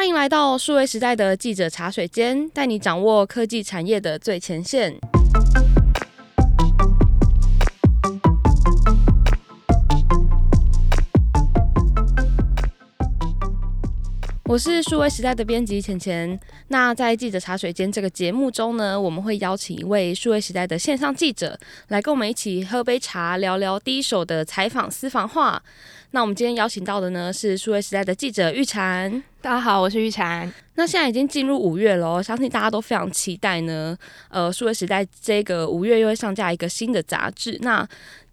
欢迎来到数位时代的记者茶水间，带你掌握科技产业的最前线。我是数位时代的编辑浅浅。那在记者茶水间这个节目中呢，我们会邀请一位数位时代的线上记者来跟我们一起喝杯茶，聊聊第一手的采访私房话。那我们今天邀请到的呢是数位时代的记者玉婵。大家好，我是玉婵。那现在已经进入五月了，相信大家都非常期待呢。呃，数位时代这个五月又会上架一个新的杂志。那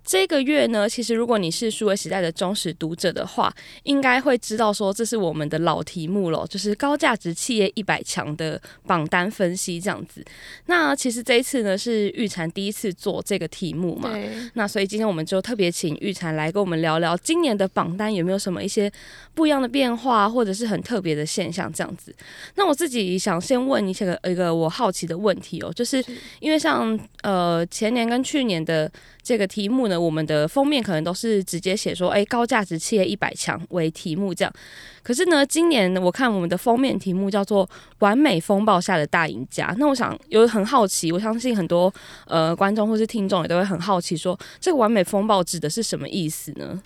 这个月呢，其实如果你是数位时代的忠实读者的话，应该会知道说这是我们的老题目了，就是高价值企业一百强的榜单分析这样子。那其实这一次呢是玉婵第一次做这个题目嘛，那所以今天我们就特别请玉婵来跟我们聊聊今年的榜单有没有什么一些不一样的变化，或者是很特别的现象这样子。那我自己想先问一下个一个我好奇的问题哦，就是因为像呃前年跟去年的这个题目呢。我们的封面可能都是直接写说，哎，高价值企业一百强为题目这样。可是呢，今年我看我们的封面题目叫做“完美风暴下的大赢家”。那我想有很好奇，我相信很多呃观众或是听众也都会很好奇说，说这个“完美风暴”指的是什么意思呢？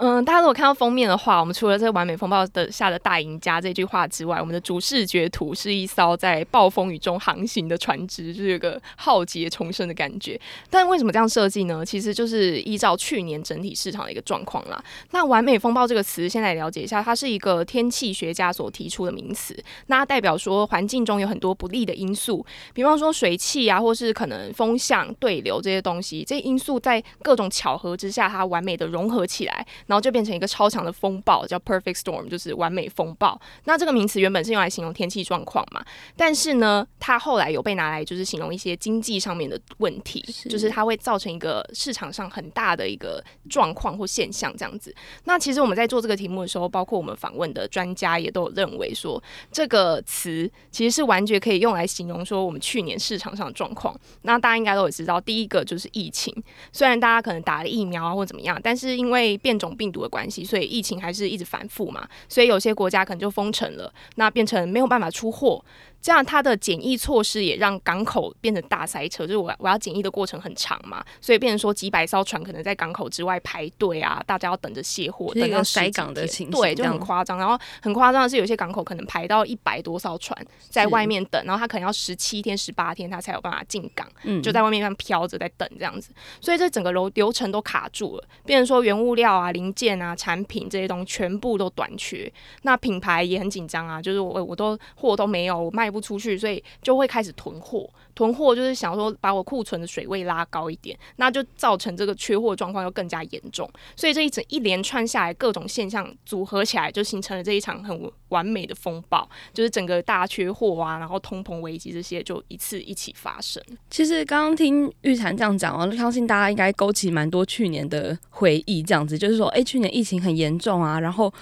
嗯，大家如果看到封面的话，我们除了这个完美风暴的下的大赢家这句话之外，我们的主视觉图是一艘在暴风雨中航行的船只，就是有个浩劫重生的感觉。但为什么这样设计呢？其实就是依照去年整体市场的一个状况啦。那完美风暴这个词，先来了解一下，它是一个天气学家所提出的名词。那代表说环境中有很多不利的因素，比方说水汽啊，或是可能风向、对流这些东西，这些因素在各种巧合之下，它完美的融合起来。然后就变成一个超强的风暴，叫 perfect storm，就是完美风暴。那这个名词原本是用来形容天气状况嘛，但是呢，它后来有被拿来就是形容一些经济上面的问题，是就是它会造成一个市场上很大的一个状况或现象这样子。那其实我们在做这个题目的时候，包括我们访问的专家也都有认为说，这个词其实是完全可以用来形容说我们去年市场上的状况。那大家应该都有知道，第一个就是疫情，虽然大家可能打了疫苗啊或怎么样，但是因为变种病毒的关系，所以疫情还是一直反复嘛，所以有些国家可能就封城了，那变成没有办法出货。这样，它的检疫措施也让港口变成大塞车，就是我我要检疫的过程很长嘛，所以变成说几百艘船可能在港口之外排队啊，大家要等着卸货，等到塞港的情况，对，就很夸张。然后很夸张的是，有些港口可能排到一百多艘船在外面等，然后他可能要十七天、十八天，他才有办法进港，就在外面这样飘着在等这样子。所以这整个流流程都卡住了，变成说原物料啊、零件啊、产品这些东西全部都短缺，那品牌也很紧张啊，就是我我都货都没有，我卖不出去，所以就会开始囤货。囤货就是想说把我库存的水位拉高一点，那就造成这个缺货状况又更加严重。所以这一整一连串下来，各种现象组合起来，就形成了这一场很完美的风暴。就是整个大缺货啊，然后通膨危机这些就一次一起发生。其实刚刚听玉婵这样讲啊，相信大家应该勾起蛮多去年的回忆。这样子就是说，哎，去年疫情很严重啊，然后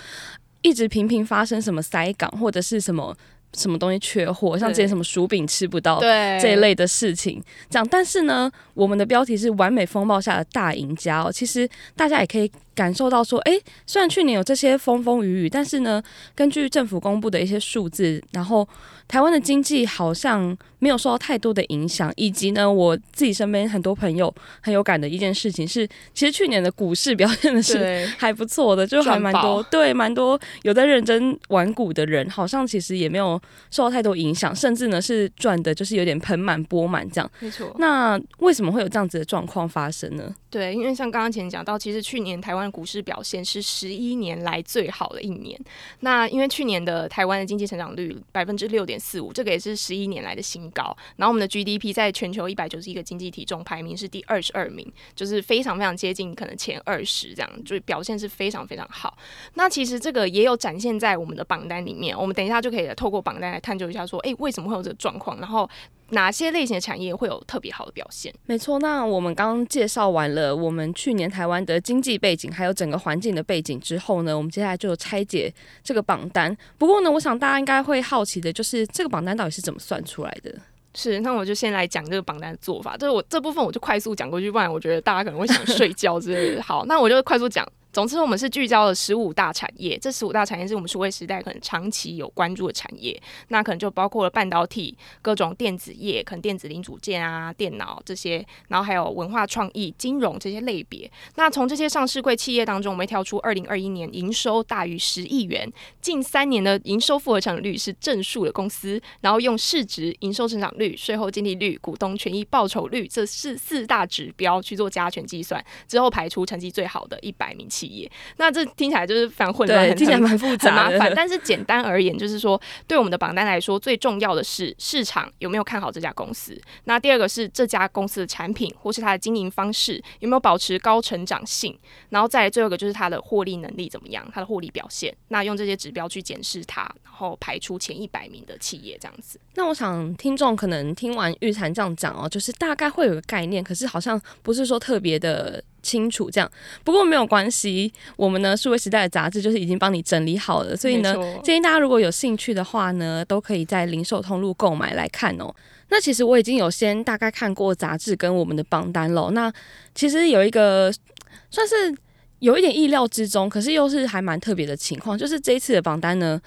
一直频频发生什么塞港或者是什么。什么东西缺货，像之前什么薯饼吃不到这一类的事情，这样。但是呢，我们的标题是“完美风暴下的大赢家”哦，其实大家也可以。感受到说，哎、欸，虽然去年有这些风风雨雨，但是呢，根据政府公布的一些数字，然后台湾的经济好像没有受到太多的影响。以及呢，我自己身边很多朋友很有感的一件事情是，其实去年的股市表现的是还不错的，就还蛮多，对，蛮多有在认真玩股的人，好像其实也没有受到太多影响，甚至呢是赚的，就是有点盆满钵满这样。没错。那为什么会有这样子的状况发生呢？对，因为像刚刚前讲到，其实去年台湾股市表现是十一年来最好的一年。那因为去年的台湾的经济成长率百分之六点四五，这个也是十一年来的新高。然后我们的 GDP 在全球一百九十一个经济体中排名是第二十二名，就是非常非常接近可能前二十这样，就是表现是非常非常好。那其实这个也有展现在我们的榜单里面，我们等一下就可以透过榜单来探究一下，说，哎，为什么会有这个状况？然后。哪些类型的产业会有特别好的表现？没错，那我们刚刚介绍完了我们去年台湾的经济背景，还有整个环境的背景之后呢，我们接下来就拆解这个榜单。不过呢，我想大家应该会好奇的就是这个榜单到底是怎么算出来的？是，那我就先来讲这个榜单的做法。就是我这部分我就快速讲过去，不然我觉得大家可能会想睡觉之类的。好，那我就快速讲。总之，我们是聚焦了十五大产业，这十五大产业是我们数位时代可能长期有关注的产业，那可能就包括了半导体、各种电子业，可能电子零组件啊、电脑这些，然后还有文化创意、金融这些类别。那从这些上市柜企业当中，我们挑出二零二一年营收大于十亿元，近三年的营收复合成率是正数的公司，然后用市值、营收成长率、税后净利率、股东权益报酬率这四四大指标去做加权计算，之后排出成绩最好的一百名。企业，那这听起来就是非常混乱，听起来蛮复杂、麻烦。但是简单而言，就是说，对我们的榜单来说，最重要的是市场有没有看好这家公司。那第二个是这家公司的产品或是它的经营方式有没有保持高成长性。然后再来最后一个就是它的获利能力怎么样，它的获利表现。那用这些指标去检视它，然后排出前一百名的企业这样子。那我想听众可能听完玉婵这样讲哦，就是大概会有个概念，可是好像不是说特别的。清楚这样，不过没有关系，我们呢数位时代的杂志就是已经帮你整理好了，所以呢建议大家如果有兴趣的话呢，都可以在零售通路购买来看哦。那其实我已经有先大概看过杂志跟我们的榜单了，那其实有一个算是有一点意料之中，可是又是还蛮特别的情况，就是这一次的榜单呢。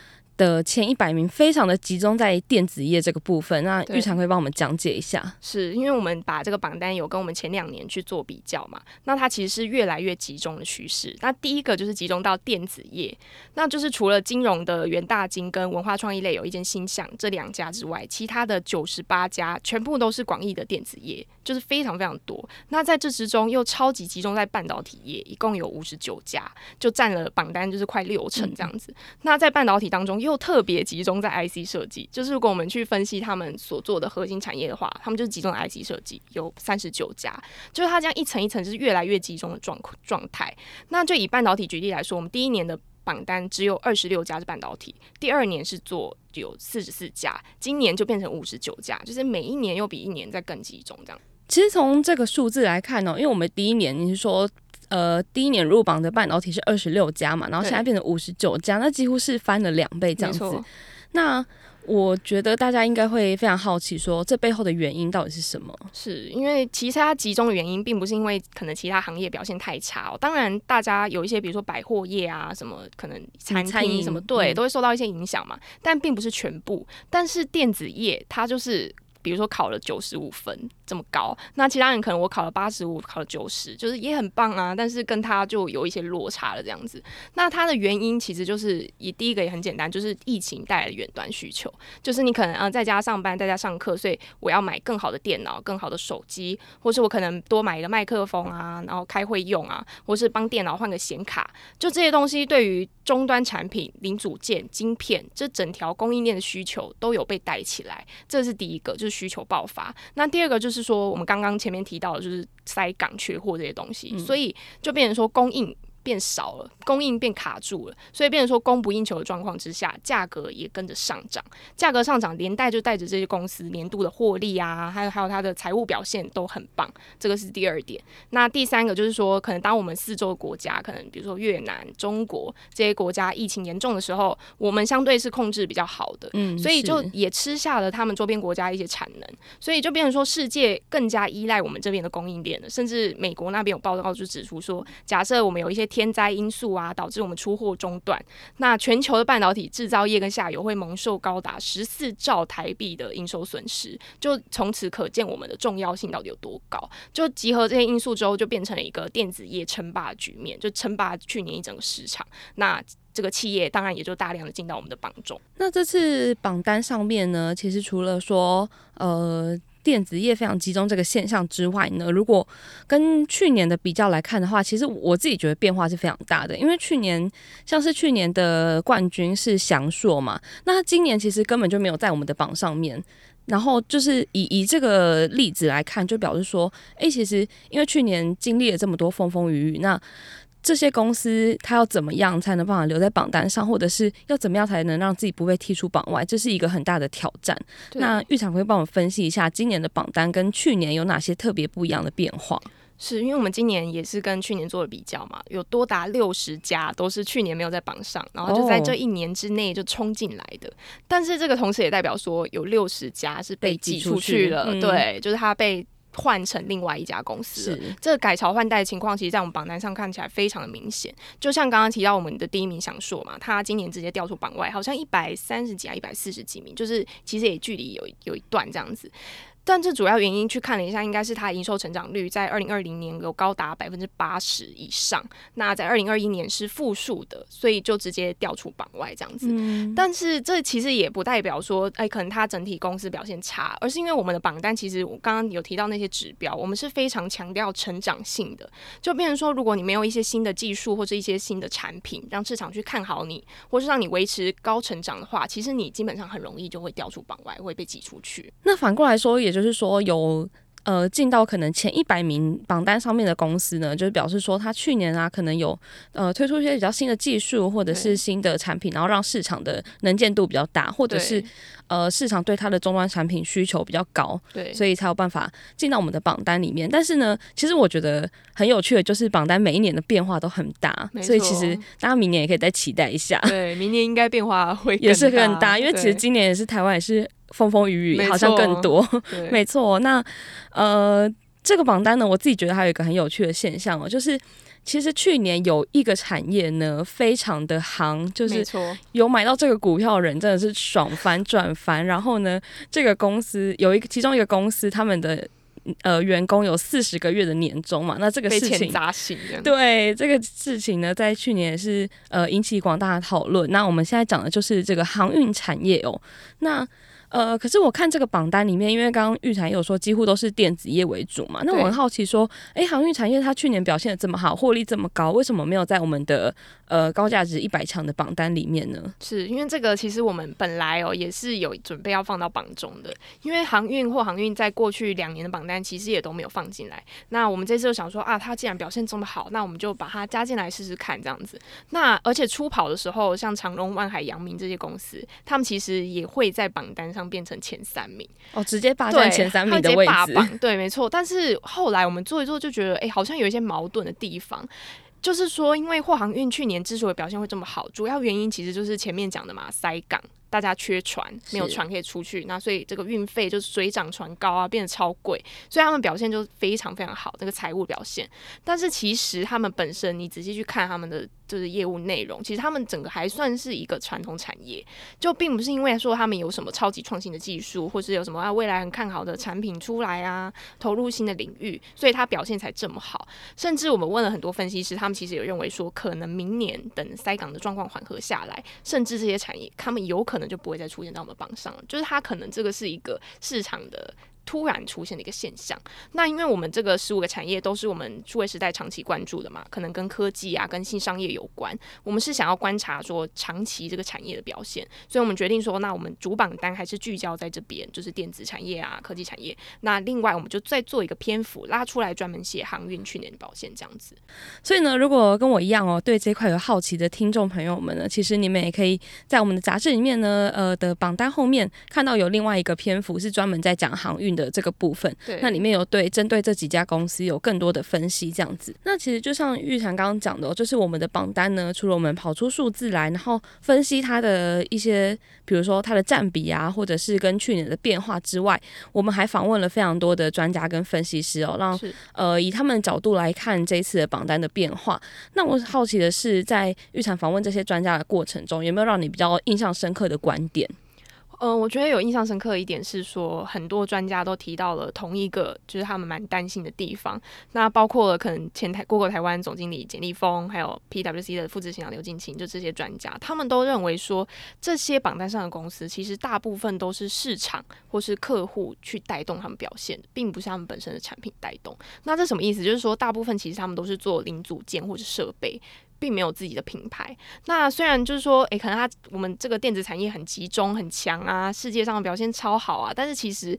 的前一百名非常的集中在电子业这个部分，那玉婵可以帮我们讲解一下？是因为我们把这个榜单有跟我们前两年去做比较嘛，那它其实是越来越集中的趋势。那第一个就是集中到电子业，那就是除了金融的元大金跟文化创意类有一间新象这两家之外，其他的九十八家全部都是广义的电子业，就是非常非常多。那在这之中又超级集中在半导体业，一共有五十九家，就占了榜单就是快六成这样子。嗯、那在半导体当中。又特别集中在 IC 设计，就是如果我们去分析他们所做的核心产业的话，他们就是集中在 IC 设计，有三十九家，就是它这样一层一层是越来越集中的状状态。那就以半导体举例来说，我们第一年的榜单只有二十六家是半导体，第二年是做有四十四家，今年就变成五十九家，就是每一年又比一年在更集中这样。其实从这个数字来看呢，因为我们第一年你是说。呃，第一年入榜的半导体是二十六家嘛，然后现在变成五十九家，那几乎是翻了两倍这样子。那我觉得大家应该会非常好奇，说这背后的原因到底是什么？是因为其实它集中的原因，并不是因为可能其他行业表现太差哦。当然，大家有一些比如说百货业啊，什么可能餐厅什么对，都会受到一些影响嘛。但并不是全部。但是电子业它就是，比如说考了九十五分。这么高，那其他人可能我考了八十五，考了九十，就是也很棒啊，但是跟他就有一些落差了这样子。那它的原因其实就是以第一个也很简单，就是疫情带来的远端需求，就是你可能啊在家上班，在家上课，所以我要买更好的电脑、更好的手机，或是我可能多买一个麦克风啊，然后开会用啊，或是帮电脑换个显卡，就这些东西对于终端产品、零组件、晶片这整条供应链的需求都有被带起来，这是第一个，就是需求爆发。那第二个就是。说我们刚刚前面提到的，就是塞港缺货这些东西，所以就变成说供应。变少了，供应变卡住了，所以变成说供不应求的状况之下，价格也跟着上涨。价格上涨，连带就带着这些公司年度的获利啊，还有还有它的财务表现都很棒。这个是第二点。那第三个就是说，可能当我们四周的国家，可能比如说越南、中国这些国家疫情严重的时候，我们相对是控制比较好的，嗯，所以就也吃下了他们周边国家一些产能，所以就变成说世界更加依赖我们这边的供应链了。甚至美国那边有报告就指出说，假设我们有一些天灾因素啊，导致我们出货中断。那全球的半导体制造业跟下游会蒙受高达十四兆台币的营收损失，就从此可见我们的重要性到底有多高。就集合这些因素之后，就变成了一个电子业称霸的局面，就称霸去年一整个市场。那这个企业当然也就大量的进到我们的榜中。那这次榜单上面呢，其实除了说呃。电子业非常集中这个现象之外呢，如果跟去年的比较来看的话，其实我自己觉得变化是非常大的。因为去年像是去年的冠军是祥硕嘛，那今年其实根本就没有在我们的榜上面。然后就是以以这个例子来看，就表示说，诶，其实因为去年经历了这么多风风雨雨，那。这些公司它要怎么样才能办法留在榜单上，或者是要怎么样才能让自己不被踢出榜外？这是一个很大的挑战。那玉婵会帮我们分析一下今年的榜单跟去年有哪些特别不一样的变化？是因为我们今年也是跟去年做了比较嘛，有多达六十家都是去年没有在榜上，然后就在这一年之内就冲进来的。但是这个同时也代表说有六十家是被挤出去了，去嗯、对，就是它被。换成另外一家公司这个改朝换代的情况，其实，在我们榜单上看起来非常的明显。就像刚刚提到我们的第一名祥硕嘛，他今年直接掉出榜外，好像一百三十几啊，一百四十几名，就是其实也距离有有一段这样子。但这主要原因去看了一下，应该是它营收成长率在二零二零年有高达百分之八十以上，那在二零二一年是负数的，所以就直接调出榜外这样子。嗯、但是这其实也不代表说，哎，可能它整体公司表现差，而是因为我们的榜单其实我刚刚有提到那些指标，我们是非常强调成长性的，就变成说，如果你没有一些新的技术或者一些新的产品，让市场去看好你，或是让你维持高成长的话，其实你基本上很容易就会调出榜外，会被挤出去。那反过来说，也就是说有。呃，进到可能前一百名榜单上面的公司呢，就是表示说，他去年啊，可能有呃推出一些比较新的技术或者是新的产品，然后让市场的能见度比较大，或者是呃市场对它的终端产品需求比较高，对，所以才有办法进到我们的榜单里面。但是呢，其实我觉得很有趣的就是榜单每一年的变化都很大，所以其实大家明年也可以再期待一下。对，明年应该变化会也是更大，因为其实今年也是台湾也是。风风雨雨好像更多，没错。那呃，这个榜单呢，我自己觉得还有一个很有趣的现象哦，就是其实去年有一个产业呢，非常的行，就是有买到这个股票的人真的是爽翻赚翻。然后呢，这个公司有一个其中一个公司，他们的呃员工有四十个月的年终嘛，那这个事情对这个事情呢，在去年也是呃引起广大的讨论。那我们现在讲的就是这个航运产业哦，那。呃，可是我看这个榜单里面，因为刚刚玉婵有说几乎都是电子业为主嘛，那我很好奇说，哎，航运产业它去年表现的这么好，获利这么高，为什么没有在我们的呃高价值一百强的榜单里面呢？是因为这个其实我们本来哦也是有准备要放到榜中的，因为航运或航运在过去两年的榜单其实也都没有放进来。那我们这次就想说啊，它既然表现这么好，那我们就把它加进来试试看这样子。那而且初跑的时候，像长荣、万海、阳明这些公司，他们其实也会在榜单上。变成前三名哦，直接霸占前三名的位置，对，对，没错。但是后来我们做一做，就觉得哎、欸，好像有一些矛盾的地方。就是说，因为货航运去年之所以表现会这么好，主要原因其实就是前面讲的嘛，塞港。大家缺船，没有船可以出去，那所以这个运费就是水涨船高啊，变得超贵，所以他们表现就非常非常好，这个财务表现。但是其实他们本身，你仔细去看他们的就是业务内容，其实他们整个还算是一个传统产业，就并不是因为说他们有什么超级创新的技术，或是有什么啊未来很看好的产品出来啊，投入新的领域，所以它表现才这么好。甚至我们问了很多分析师，他们其实也认为说，可能明年等塞港的状况缓和下来，甚至这些产业他们有可能。就不会再出现在我们榜上了，就是它可能这个是一个市场的。突然出现的一个现象，那因为我们这个十五个产业都是我们数位时代长期关注的嘛，可能跟科技啊、跟新商业有关。我们是想要观察说长期这个产业的表现，所以我们决定说，那我们主榜单还是聚焦在这边，就是电子产业啊、科技产业。那另外我们就再做一个篇幅拉出来，专门写航运去年的表现这样子。所以呢，如果跟我一样哦，对这块有好奇的听众朋友们呢，其实你们也可以在我们的杂志里面呢，呃的榜单后面看到有另外一个篇幅是专门在讲航运的这个部分，对，那里面有对针对这几家公司有更多的分析，这样子。那其实就像玉婵刚刚讲的哦，就是我们的榜单呢，除了我们跑出数字来，然后分析它的一些，比如说它的占比啊，或者是跟去年的变化之外，我们还访问了非常多的专家跟分析师哦，让呃以他们的角度来看这一次的榜单的变化。那我好奇的是，在玉婵访问这些专家的过程中，有没有让你比较印象深刻的观点？嗯、我觉得有印象深刻的一点是说，很多专家都提到了同一个，就是他们蛮担心的地方。那包括了可能前台 Google 台湾总经理简立峰，还有 PwC 的副执行长刘进清，就这些专家，他们都认为说，这些榜单上的公司其实大部分都是市场或是客户去带动他们表现，并不是他们本身的产品带动。那这什么意思？就是说，大部分其实他们都是做零组件或者设备。并没有自己的品牌。那虽然就是说，诶、可能它我们这个电子产业很集中、很强啊，世界上的表现超好啊，但是其实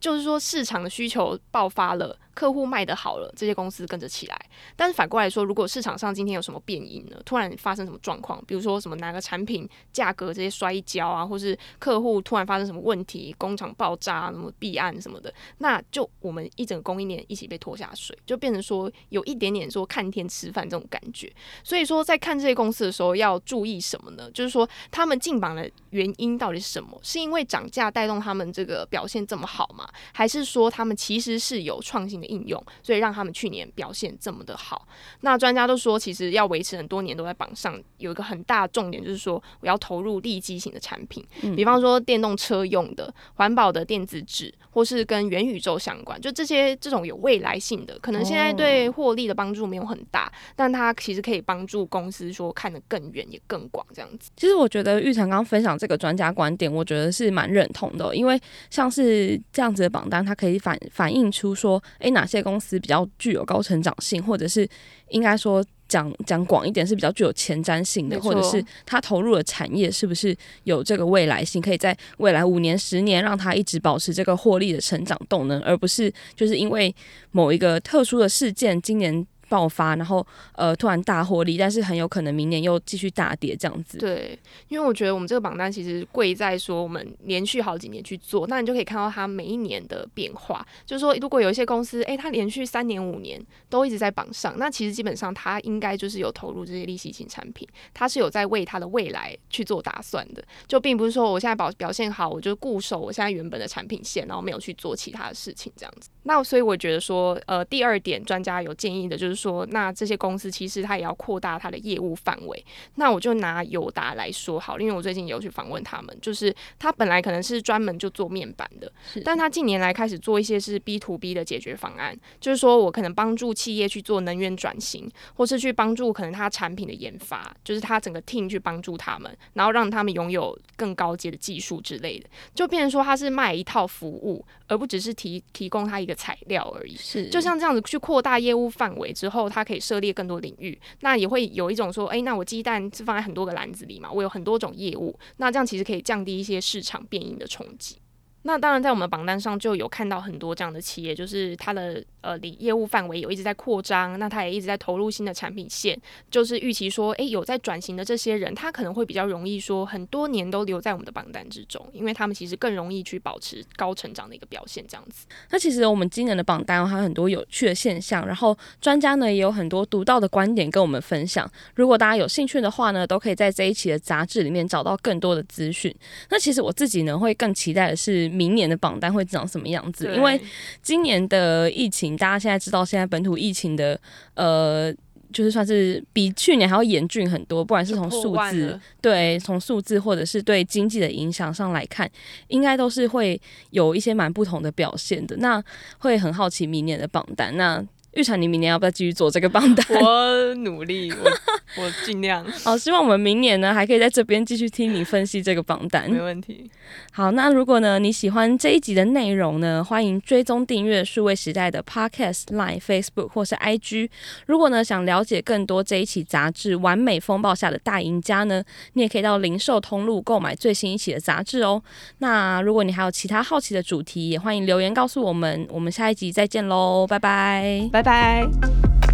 就是说市场的需求爆发了。客户卖得好了，这些公司跟着起来。但是反过来说，如果市场上今天有什么变因呢？突然发生什么状况，比如说什么哪个产品价格这些摔跤啊，或是客户突然发生什么问题，工厂爆炸、什么弊案什么的，那就我们一整个供应链一起被拖下水，就变成说有一点点说看天吃饭这种感觉。所以说，在看这些公司的时候要注意什么呢？就是说他们进榜的原因到底是什么？是因为涨价带动他们这个表现这么好吗？还是说他们其实是有创新的应用，所以让他们去年表现这么的好？那专家都说，其实要维持很多年都在榜上，有一个很大的重点就是说，我要投入利基型的产品，比方说电动车用的、环保的电子纸，或是跟元宇宙相关，就这些这种有未来性的，可能现在对获利的帮助没有很大，但它其实可以帮助公司说看得更远也更广这样子。其实我觉得玉成刚分享这个专家观点，我觉得是蛮认同的，因为像是这样子的榜单，它可以反反映出说，诶、欸，哪些公司比较具有高成长性，或者是应该说讲讲广一点是比较具有前瞻性的，或者是它投入的产业是不是有这个未来性，可以在未来五年、十年让它一直保持这个获利的成长动能，而不是就是因为某一个特殊的事件，今年。爆发，然后呃突然大获利，但是很有可能明年又继续大跌这样子。对，因为我觉得我们这个榜单其实贵在说我们连续好几年去做，那你就可以看到它每一年的变化。就是说，如果有一些公司，诶，它连续三年五年都一直在榜上，那其实基本上它应该就是有投入这些利息型产品，它是有在为它的未来去做打算的。就并不是说我现在表表现好，我就固守我现在原本的产品线，然后没有去做其他的事情这样子。那所以我觉得说，呃，第二点专家有建议的就是。说，那这些公司其实它也要扩大它的业务范围。那我就拿友达来说好，因为我最近有去访问他们，就是他本来可能是专门就做面板的，但他近年来开始做一些是 B to B 的解决方案，就是说我可能帮助企业去做能源转型，或是去帮助可能他产品的研发，就是他整个 team 去帮助他们，然后让他们拥有更高阶的技术之类的，就变成说他是卖一套服务，而不只是提提供他一个材料而已。是，就像这样子去扩大业务范围之后。它可以涉猎更多领域，那也会有一种说，哎，那我鸡蛋是放在很多个篮子里嘛，我有很多种业务，那这样其实可以降低一些市场变因的冲击。那当然，在我们榜单上就有看到很多这样的企业，就是它的呃，业务范围有一直在扩张，那它也一直在投入新的产品线，就是预期说，诶，有在转型的这些人，他可能会比较容易说，很多年都留在我们的榜单之中，因为他们其实更容易去保持高成长的一个表现，这样子。那其实我们今年的榜单还有很多有趣的现象，然后专家呢也有很多独到的观点跟我们分享。如果大家有兴趣的话呢，都可以在这一期的杂志里面找到更多的资讯。那其实我自己呢会更期待的是。明年的榜单会长什么样子？因为今年的疫情，大家现在知道，现在本土疫情的呃，就是算是比去年还要严峻很多。不管是从数字，对，从数字或者是对经济的影响上来看，应该都是会有一些蛮不同的表现的。那会很好奇明年的榜单。那玉成，你明年要不要继续做这个榜单？我努力，我我尽量。好，希望我们明年呢还可以在这边继续听你分析这个榜单。没问题。好，那如果呢你喜欢这一集的内容呢，欢迎追踪订阅数位时代的 Podcast、Line、Facebook 或是 IG。如果呢想了解更多这一期杂志《完美风暴下的大赢家》呢，你也可以到零售通路购买最新一期的杂志哦。那如果你还有其他好奇的主题，也欢迎留言告诉我们。我们下一集再见喽，拜拜。拜。拜